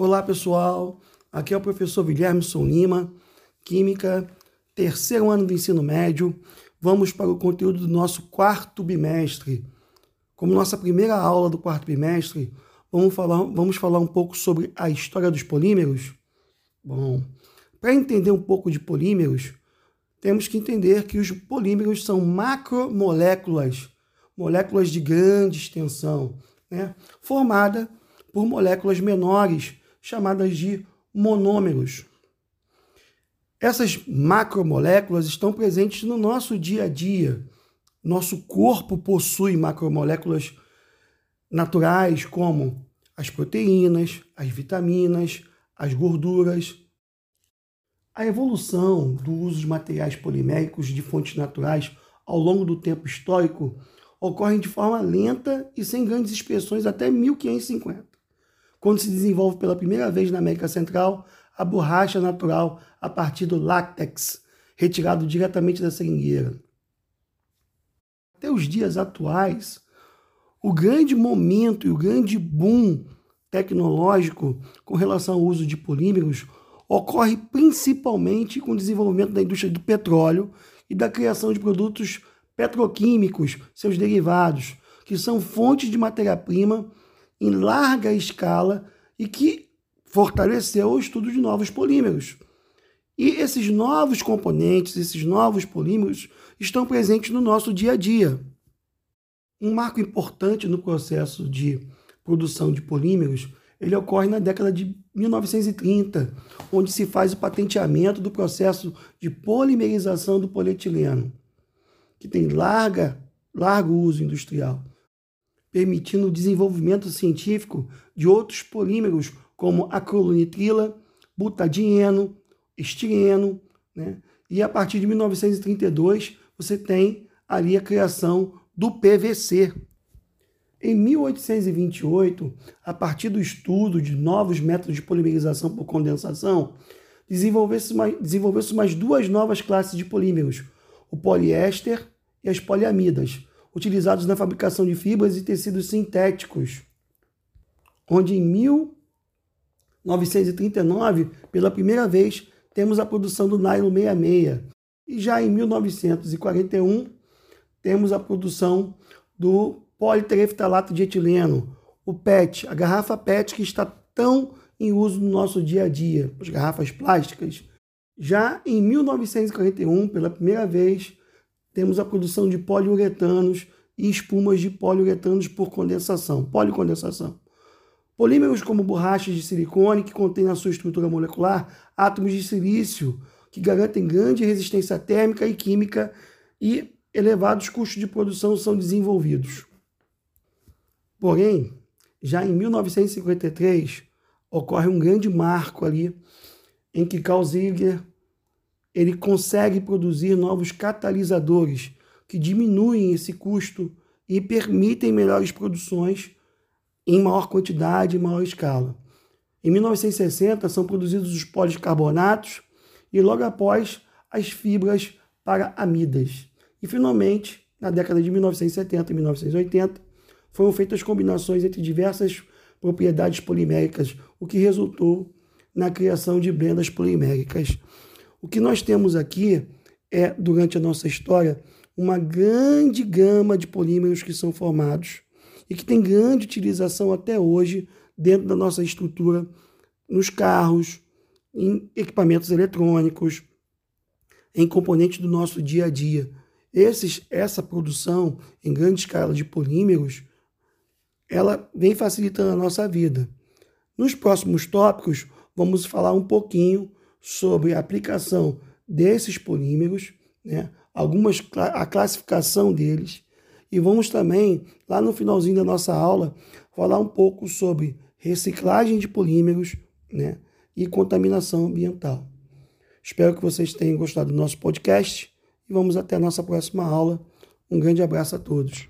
Olá pessoal, aqui é o professor Guilherme Sou Lima, Química, terceiro ano do ensino médio. Vamos para o conteúdo do nosso quarto bimestre. Como nossa primeira aula do quarto bimestre, vamos falar, vamos falar um pouco sobre a história dos polímeros. Bom, para entender um pouco de polímeros, temos que entender que os polímeros são macromoléculas, moléculas de grande extensão, né? formada por moléculas menores chamadas de monômeros. Essas macromoléculas estão presentes no nosso dia a dia. Nosso corpo possui macromoléculas naturais como as proteínas, as vitaminas, as gorduras. A evolução do uso de materiais poliméricos de fontes naturais ao longo do tempo histórico ocorre de forma lenta e sem grandes expressões até 1550 quando se desenvolve pela primeira vez na América Central a borracha natural a partir do látex, retirado diretamente da seringueira. Até os dias atuais, o grande momento e o grande boom tecnológico com relação ao uso de polímeros ocorre principalmente com o desenvolvimento da indústria do petróleo e da criação de produtos petroquímicos, seus derivados, que são fontes de matéria-prima em larga escala e que fortaleceu o estudo de novos polímeros. E esses novos componentes, esses novos polímeros, estão presentes no nosso dia a dia. Um marco importante no processo de produção de polímeros, ele ocorre na década de 1930, onde se faz o patenteamento do processo de polimerização do polietileno, que tem larga, largo uso industrial permitindo o desenvolvimento científico de outros polímeros como acrylonitrila, butadieno, estireno, né? E a partir de 1932 você tem ali a criação do PVC. Em 1828, a partir do estudo de novos métodos de polimerização por condensação, desenvolveu-se mais, desenvolveu mais duas novas classes de polímeros, o poliéster e as poliamidas, utilizados na fabricação de fibras e tecidos sintéticos, onde em 1939, pela primeira vez, temos a produção do nylon 66. E já em 1941, temos a produção do politereftalato de etileno, o PET, a garrafa PET que está tão em uso no nosso dia a dia, as garrafas plásticas. Já em 1941, pela primeira vez, temos a produção de poliuretanos e espumas de poliuretanos por condensação, policondensação. Polímeros como borrachas de silicone, que contêm na sua estrutura molecular átomos de silício, que garantem grande resistência térmica e química e elevados custos de produção são desenvolvidos. Porém, já em 1953, ocorre um grande marco ali em que Carl Ziegler ele consegue produzir novos catalisadores que diminuem esse custo e permitem melhores produções em maior quantidade e maior escala. Em 1960 são produzidos os policarbonatos e logo após as fibras para amidas. E finalmente, na década de 1970 e 1980, foram feitas combinações entre diversas propriedades poliméricas, o que resultou na criação de blendas poliméricas. O que nós temos aqui é, durante a nossa história, uma grande gama de polímeros que são formados e que tem grande utilização até hoje dentro da nossa estrutura nos carros, em equipamentos eletrônicos, em componentes do nosso dia a dia. Esses, essa produção em grande escala de polímeros, ela vem facilitando a nossa vida. Nos próximos tópicos, vamos falar um pouquinho sobre a aplicação desses polímeros, né, algumas a classificação deles e vamos também lá no finalzinho da nossa aula falar um pouco sobre reciclagem de polímeros, né, e contaminação ambiental. Espero que vocês tenham gostado do nosso podcast e vamos até a nossa próxima aula. Um grande abraço a todos.